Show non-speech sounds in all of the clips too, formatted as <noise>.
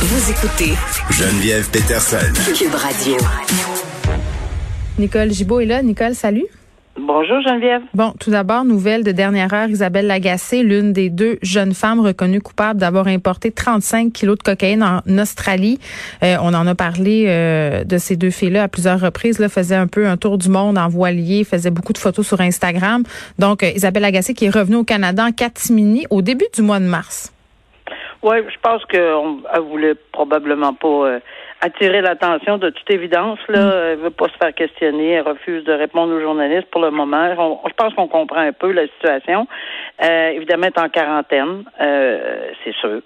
Vous écoutez Geneviève Peterson. Cube Radio. Nicole Gibault est là. Nicole, salut. Bonjour Geneviève. Bon, tout d'abord, nouvelle de dernière heure, Isabelle Lagacé, l'une des deux jeunes femmes reconnues coupables d'avoir importé 35 kilos de cocaïne en Australie. Euh, on en a parlé euh, de ces deux filles-là à plusieurs reprises. Là, faisait un peu un tour du monde en voilier, faisait beaucoup de photos sur Instagram. Donc, euh, Isabelle Lagacé qui est revenue au Canada en catimini au début du mois de mars. Oui, je pense qu'elle voulait probablement pas attirer l'attention de toute évidence. Là, mm. elle veut pas se faire questionner, elle refuse de répondre aux journalistes pour le moment. je pense qu'on comprend un peu la situation. Euh, évidemment, elle est en quarantaine, euh, c'est sûr.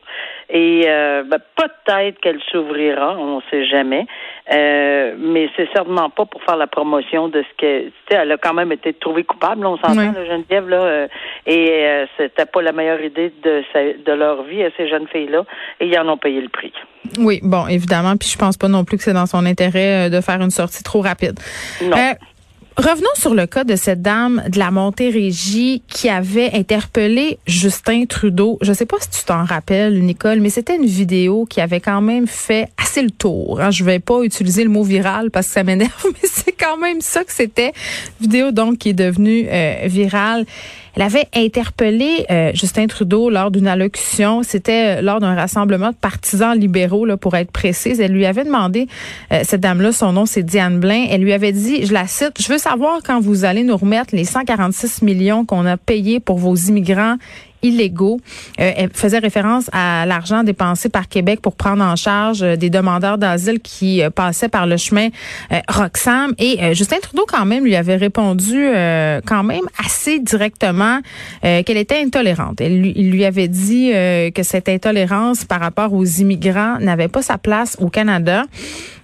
Et euh, ben, peut-être qu'elle s'ouvrira, on ne sait jamais. Euh, mais c'est certainement pas pour faire la promotion de ce que. Tu sais, elle a quand même été trouvée coupable, on s'entend, la Geneviève, là. Euh, et euh, c'était pas la meilleure idée de, de leur vie à ces jeunes filles-là. Et ils en ont payé le prix. Oui, bon, évidemment. Puis je pense pas non plus que c'est dans son intérêt de faire une sortie trop rapide. Non. Revenons sur le cas de cette dame de la Montérégie qui avait interpellé Justin Trudeau. Je sais pas si tu t'en rappelles, Nicole, mais c'était une vidéo qui avait quand même fait assez le tour. Hein. Je vais pas utiliser le mot viral parce que ça m'énerve, <laughs> mais c'est quand même ça que c'était. Vidéo donc qui est devenue euh, virale. Elle avait interpellé euh, Justin Trudeau lors d'une allocution. C'était euh, lors d'un rassemblement de partisans libéraux, pour être précise. Elle lui avait demandé, euh, cette dame-là, son nom c'est Diane Blain. Elle lui avait dit, je la cite, je veux savoir quand vous allez nous remettre les 146 millions qu'on a payés pour vos immigrants illégaux. Euh, elle faisait référence à l'argent dépensé par Québec pour prendre en charge euh, des demandeurs d'asile qui euh, passaient par le chemin Roxham. Et Justin Trudeau, quand même, lui avait répondu quand même assez directement qu'elle était intolérante. Il lui avait dit que cette intolérance par rapport aux immigrants n'avait pas sa place au Canada.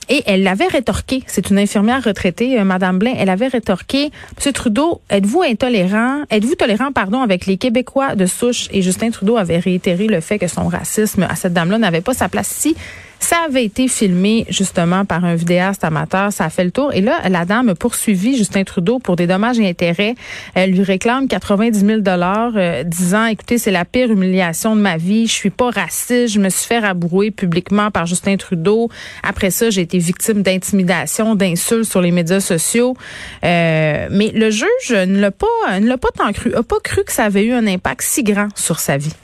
Et elle l'avait rétorqué. C'est une infirmière retraitée, euh, Madame Blain. Elle avait rétorqué, Monsieur Trudeau, êtes-vous intolérant, êtes-vous tolérant, pardon, avec les Québécois de souche? Et Justin Trudeau avait réitéré le fait que son racisme à cette dame-là n'avait pas sa place ici. Ça avait été filmé justement par un vidéaste amateur, ça a fait le tour. Et là, la dame a poursuivi Justin Trudeau pour des dommages et intérêts. Elle lui réclame 90 000 dollars, euh, disant "Écoutez, c'est la pire humiliation de ma vie. Je suis pas raciste. Je me suis fait rabrouer publiquement par Justin Trudeau. Après ça, j'ai été victime d'intimidation, d'insultes sur les médias sociaux. Euh, mais le juge ne l'a pas, ne l'a pas tant cru, a pas cru que ça avait eu un impact si grand sur sa vie.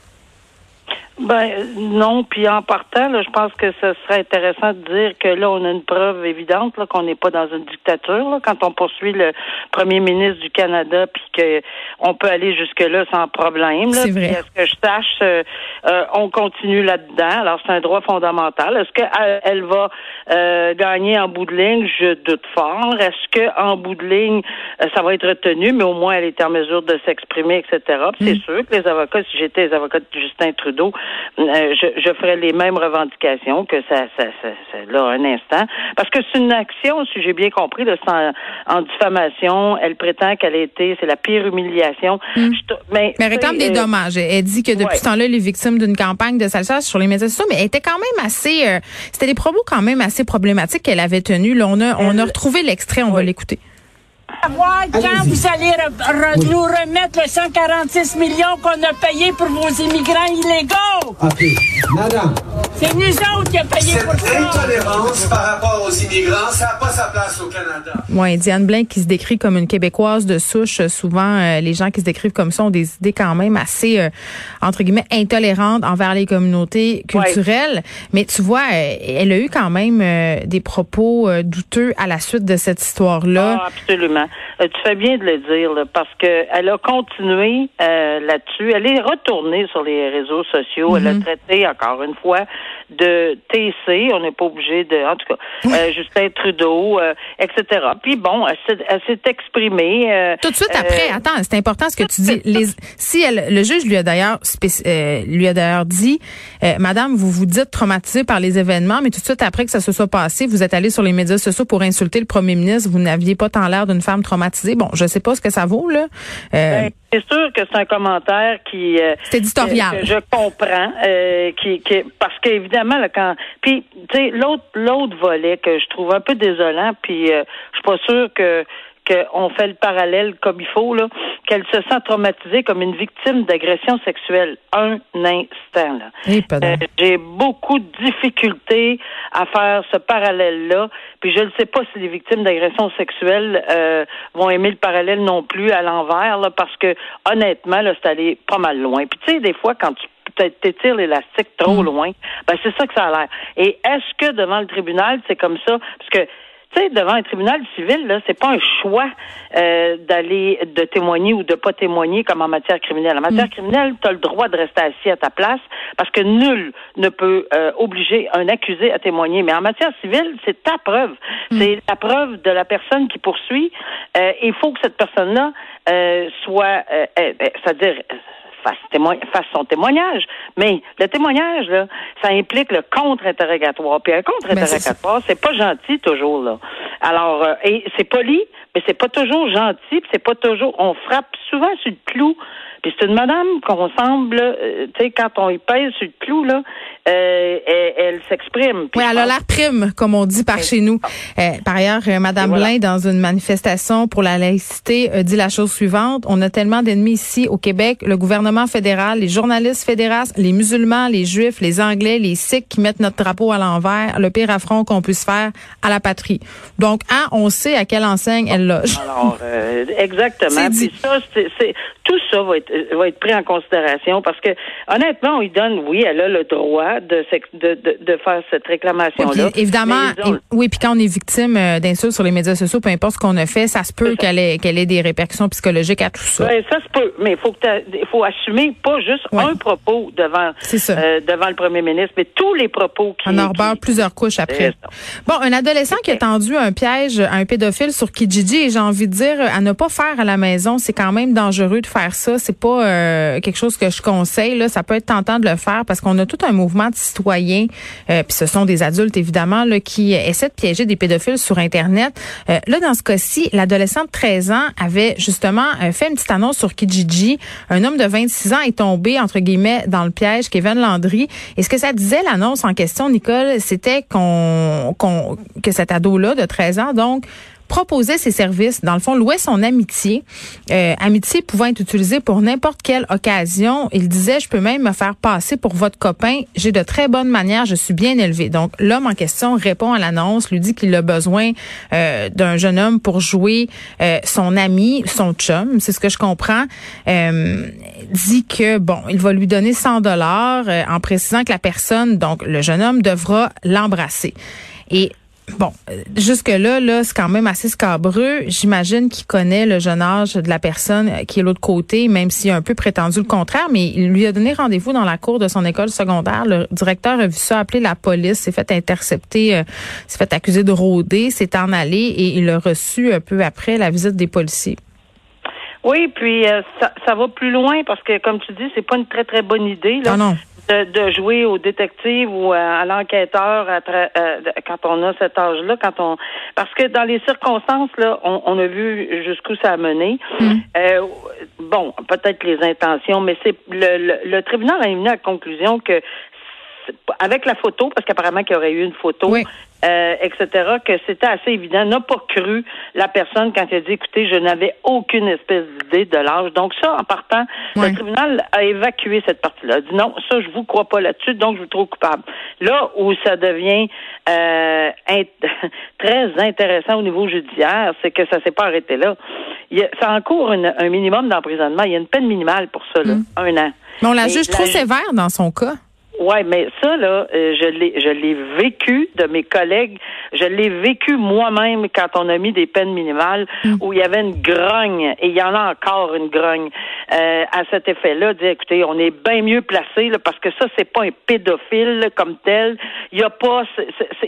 Ben non, puis en partant, là, je pense que ce serait intéressant de dire que là, on a une preuve évidente là, qu'on n'est pas dans une dictature. Là, quand on poursuit le premier ministre du Canada, puis que on peut aller jusque là sans problème. C'est vrai. Est-ce que je sache, euh, euh, on continue là-dedans. Alors c'est un droit fondamental. Est-ce qu'elle elle va euh, gagner en bout de ligne? Je doute fort. Est-ce que en bout de ligne, ça va être retenu, mais au moins elle est en mesure de s'exprimer, etc. C'est mm. sûr que les avocats, si j'étais les avocats de Justin Trudeau, euh, je, je ferais les mêmes revendications que ça, ça, ça, là, un instant. Parce que c'est une action, si j'ai bien compris, de en, en, diffamation. Elle prétend qu'elle a été, c'est la pire humiliation. Hmm. mais, mais elle réclame des euh, dommages. Elle dit que depuis ce temps-là, elle est victime d'une campagne de salsa sur les médias sociaux, mais elle était quand même assez, euh, c'était des propos quand même assez problématiques qu'elle avait tenus. Là, on a, on a retrouvé l'extrait, on va l'écouter quand vous allez nous remettre les 146 millions qu'on a payés pour vos immigrants illégaux. OK. Madame. C'est nous autres qui avons payé pour ça. Cette intolérance par rapport aux immigrants, ça n'a pas sa place au Canada. Oui, Diane Blain qui se décrit comme une Québécoise de souche. Souvent, euh, les gens qui se décrivent comme ça ont des idées quand même assez, euh, entre guillemets, intolérantes envers les communautés culturelles. Mais tu vois, euh, elle a eu quand même des propos douteux à la suite de cette histoire-là. Ah, absolument. Tu fais bien de le dire, parce qu'elle a continué là-dessus. Elle est retournée sur les réseaux sociaux. Elle a mm-hmm. traité, encore une fois, de TC, on n'est pas obligé de, en tout cas, euh, Justin Trudeau, euh, etc. Puis bon, elle s'est exprimée. Euh, tout de suite après, attends, c'est important ce que tu dis. Les, si elle, le juge lui a d'ailleurs lui a d'ailleurs dit, Madame, vous vous dites traumatisée par les événements, mais tout de suite après que ça se soit passé, vous êtes allée sur les médias sociaux pour insulter le premier ministre. Vous n'aviez pas tant l'air d'une femme traumatisée. Bon, je sais pas ce que ça vaut là. Ben, c'est sûr que c'est un commentaire qui. c'est éditorial. Que je comprends, qui, qui, parce qu'évidemment, là, quand. Puis, tu sais, l'autre, l'autre volet que je trouve un peu désolant, puis euh, je suis pas sûre que qu'on fait le parallèle comme il faut, là, qu'elle se sent traumatisée comme une victime d'agression sexuelle. Un instant, là. Eh. Euh, J'ai beaucoup de difficultés à faire ce parallèle-là. Puis je ne sais pas si les victimes d'agression sexuelle euh, vont aimer le parallèle non plus à l'envers, là, parce que honnêtement, là, c'est allé pas mal loin. Puis tu sais, des fois, quand tu t'étires l'élastique trop loin, ben c'est ça que ça a l'air. Et est-ce que devant le tribunal, c'est comme ça? Parce que tu sais, devant un tribunal civil, là, c'est pas un choix euh, d'aller de témoigner ou de pas témoigner comme en matière criminelle. En matière criminelle, tu as le droit de rester assis à ta place parce que nul ne peut euh, obliger un accusé à témoigner. Mais en matière civile, c'est ta preuve. C'est la preuve de la personne qui poursuit. Euh, Il faut que cette personne-là euh, soit, euh, c'est-à-dire fasse, témoin- fasse son témoignage. Mais le témoignage, là, ça implique le contre-interrogatoire. Puis un contre-interrogatoire, c'est pas gentil toujours, là. Alors, euh, et c'est poli, mais c'est pas toujours gentil, c'est pas toujours. On frappe souvent sur le clou. Puis c'est une madame qu'on semble, euh, tu sais, quand on y pèse sur le clou, là, euh, elle, elle s'exprime. Oui, elle a l'air prime, comme on dit par chez nous. Euh, par ailleurs, euh, Madame voilà. Blain, dans une manifestation pour la laïcité, dit la chose suivante. On a tellement d'ennemis ici au Québec, le gouvernement fédéral, les journalistes fédéraux, les musulmans, les juifs, les anglais, les sikhs qui mettent notre drapeau à l'envers, le pire affront qu'on puisse faire à la patrie. Donc, hein, on sait à quelle enseigne elle loge. Alors, euh, exactement. <laughs> Puis ça, c'est, c'est- tout ça va être, va être pris en considération parce que, honnêtement, on lui donne, oui, elle a le droit de, de, de, de faire cette réclamation-là. Évidemment, oui, puis quand on est victime euh, d'insultes sur les médias sociaux, peu importe ce qu'on a fait, ça se peut qu'elle ait, qu'elle ait des répercussions psychologiques à tout ça. Ouais, ça se peut, mais il faut que assumer pas juste Ouais. un propos devant euh, devant le premier ministre, mais tous les propos qui On en qui- plusieurs couches après. Bon, un adolescent qui a tendu un piège à un pédophile sur Kijiji, et j'ai envie de dire à ne pas faire à la maison, c'est quand même dangereux de faire ça. C'est pas euh, quelque chose que je conseille. Là, ça peut être tentant de le faire parce qu'on a tout un mouvement de citoyens, euh, puis ce sont des adultes évidemment là, qui essaient de piéger des pédophiles sur Internet. Euh, là, dans ce cas-ci, l'adolescent de 13 ans avait justement euh, fait une petite annonce sur Kijiji. Un homme de 26 ans est tombé entre guillemets dans le piège, Kevin Landry. Et ce que ça disait l'annonce en question, Nicole, c'était qu'on, qu'on que cet ado-là de 13 ans, donc proposait ses services, dans le fond, louait son amitié. Euh, amitié pouvant être utilisée pour n'importe quelle occasion. Il disait, je peux même me faire passer pour votre copain. J'ai de très bonnes manières, je suis bien élevé. Donc, l'homme en question répond à l'annonce, lui dit qu'il a besoin euh, d'un jeune homme pour jouer euh, son ami, son chum, c'est ce que je comprends. Dit que, bon, il va lui donner 100 dollars en précisant que la personne, donc le jeune homme, devra l'embrasser. Et Bon, euh, jusque-là, là, c'est quand même assez scabreux. J'imagine qu'il connaît le jeune âge de la personne euh, qui est l'autre côté, même s'il a un peu prétendu le contraire, mais il lui a donné rendez-vous dans la cour de son école secondaire. Le directeur a vu ça, appelé la police, s'est fait intercepter, euh, s'est fait accuser de rôder, s'est en allé et il a reçu un peu après la visite des policiers. Oui, puis euh, ça, ça va plus loin parce que, comme tu dis, c'est pas une très très bonne idée là, Ah non. de, de jouer au détective ou à, à l'enquêteur euh, quand on a cet âge-là, quand on parce que dans les circonstances là, on, on a vu jusqu'où ça a mené. Euh, bon, peut-être les intentions, mais c'est le, le, le tribunal a amené à la conclusion que avec la photo, parce qu'apparemment qu'il y aurait eu une photo, Oui. euh, etc., que c'était assez évident, n'a pas cru la personne quand elle a dit, écoutez, je n'avais aucune espèce d'idée de l'âge. Donc ça, en partant, le tribunal a évacué cette partie-là. A dit non, ça, je vous crois pas là-dessus, donc je vous trouve coupable. Là où ça devient euh, int- <laughs> très intéressant au niveau judiciaire, c'est que ça s'est pas arrêté là. Il y a, ça encourt une- un minimum d'emprisonnement. Il y a une peine minimale pour ça, là, un an. Mais on la juge trop sévère dans son cas. Ouais, mais ça là, euh, je l'ai, je l'ai vécu de mes collègues. Je l'ai vécu moi-même quand on a mis des peines minimales où il y avait une grogne et il y en a encore une grogne euh, à cet effet-là. Dire, écoutez, on est bien mieux placé là, parce que ça c'est pas un pédophile là, comme tel. Il y a pas,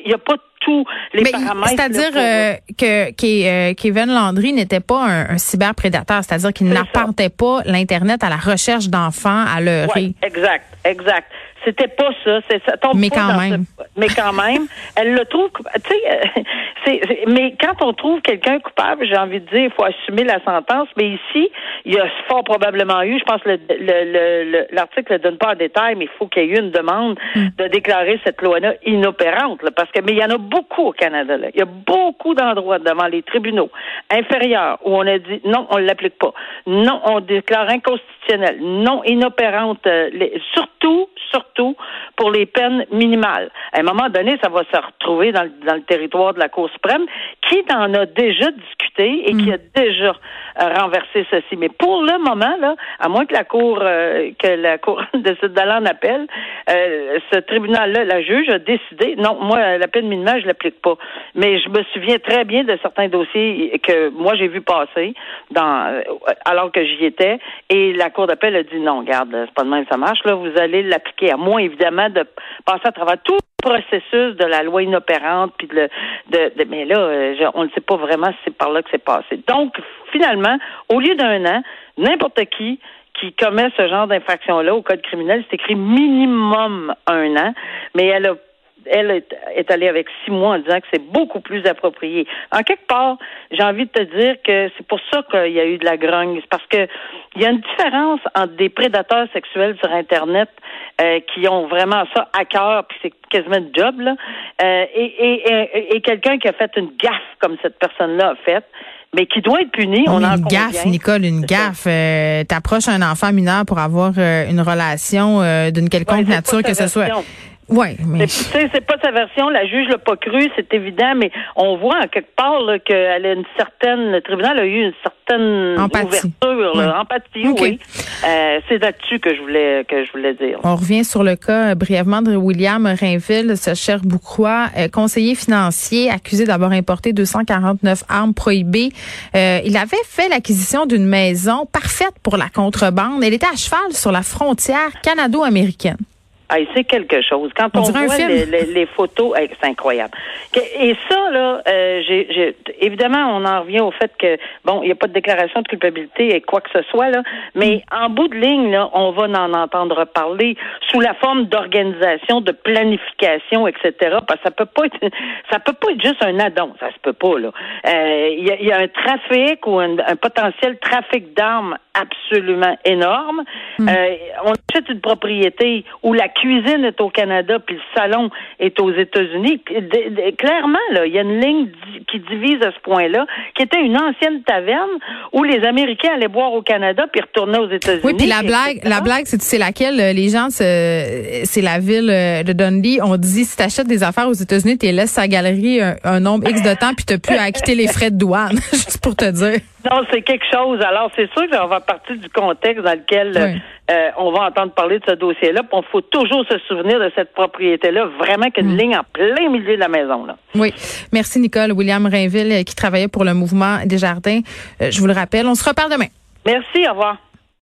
il y a pas tous les Mais paramètres. C'est-à-dire euh, que, que, euh, Kevin Landry n'était pas un, un cyberprédateur, c'est-à-dire qu'il n'apportait pas l'Internet à la recherche d'enfants à leurrer. Ouais, exact, exact. C'était pas ça. C'est ça tombe Mais quand même. ce- mais quand même, <laughs> elle le trouve. Tu sais, <laughs> c'est, mais quand on trouve quelqu'un coupable, j'ai envie de dire, il faut assumer la sentence. Mais ici, il y a fort probablement eu, je pense que le, l'article ne donne pas en détail, mais il faut qu'il y ait eu une demande mm. de déclarer cette loi-là inopérante. parce que, mais il y en a beaucoup au Canada. Là. Il y a beaucoup d'endroits devant les tribunaux inférieurs où on a dit non, on ne l'applique pas. Non, on déclare inconstitutionnel. Non, inopérante. Euh, surtout, surtout pour les peines minimales. À un moment donné, ça va se retrouver dans, dans le territoire de la Cour suprême, qui en a déjà discuté et qui mm. a déjà euh, renversé ceci. Mais pour le moment, là, à moins que la Cour euh, que la Cour <laughs> décide d'aller en appel, euh, ce tribunal-là, la juge a décidé, non, moi, la peine minimale, je l'applique pas. Mais je me souviens très bien de certains dossiers que moi j'ai vu passer dans alors que j'y étais, et la Cour d'appel a dit non, regarde, c'est pas de même ça marche, là, vous allez l'appliquer, à moins évidemment de passer à travers tout processus de la loi inopérante, puis de, de, mais là, euh, on ne sait pas vraiment si c'est par là que c'est passé. Donc, finalement, au lieu d'un an, n'importe qui qui commet ce genre d'infraction-là au code criminel, c'est écrit minimum un an, mais elle a elle est, allée avec six mois en disant que c'est beaucoup plus approprié. En quelque part, j'ai envie de te dire que c'est pour ça qu'il y a eu de la grogne. C'est parce que il y a une différence entre des prédateurs sexuels sur Internet euh, qui ont vraiment ça à cœur, puis c'est quasiment un job, là, euh, et, et, quelqu'un qui a fait une gaffe comme cette personne-là a fait mais qui doit être puni. On, a une gaffe, Nicole, une gaffe. Euh, T'approches un enfant mineur pour avoir euh, une relation d'une quelconque nature, que ce soit. Oui, mais c'est pas sa version. La juge l'a pas cru, c'est évident, mais on voit en quelque part qu'elle a une certaine. Le tribunal a eu une certaine empathie. ouverture, empathie. Oui, euh, c'est là-dessus que je voulais que je voulais dire. On revient sur le cas euh, brièvement de William Rainville, ce cher Boucroix, euh, conseiller financier accusé d'avoir importé 249 armes prohibées. il avait fait l'acquisition d'une maison parfaite pour la contrebande. Elle était à cheval sur la frontière canado-américaine. Ah, c'est quelque chose. Quand on, voit les, photos, c'est incroyable. Et ça, là, euh, j'ai, évidemment, on en revient au fait que, bon, il n'y a pas de déclaration de culpabilité et quoi que ce soit, là, mais mm. en bout de ligne, là, on va en entendre parler sous la forme d'organisation, de planification, etc. Parce que ça peut pas être, <laughs> ça peut pas être juste un addon, ça se peut pas, là. Euh, il y, a, un trafic ou un, potentiel trafic d'armes absolument énorme. Mm. Euh, on achète une propriété où la cuisine est au Canada puis le salon est aux États-Unis. Clairement, là, il y a une ligne qui divise à ce point-là, qui était une ancienne taverne où les Américains allaient boire au Canada puis retournaient aux États-Unis. Oui, puis la blague, la blague, c'est laquelle euh, les gens, c'est la ville euh, de Dundee. On dit si t'achètes des affaires aux États-Unis, tu laisses sa galerie un, nombre X de temps puis t'as plus à acquitter les frais de douane, <laughs> juste pour te dire. Non, c'est quelque chose. Alors, c'est sûr que ça va partir du contexte dans lequel euh, on va entendre parler de ce dossier-là. Il faut toujours se souvenir de cette propriété-là, vraiment qu'une mm. ligne en plein milieu de la maison. Là. Oui. Merci, Nicole. William Rainville, euh, qui travaillait pour le mouvement des jardins. Euh, je vous le rappelle. On se reparle demain. Merci. Au revoir.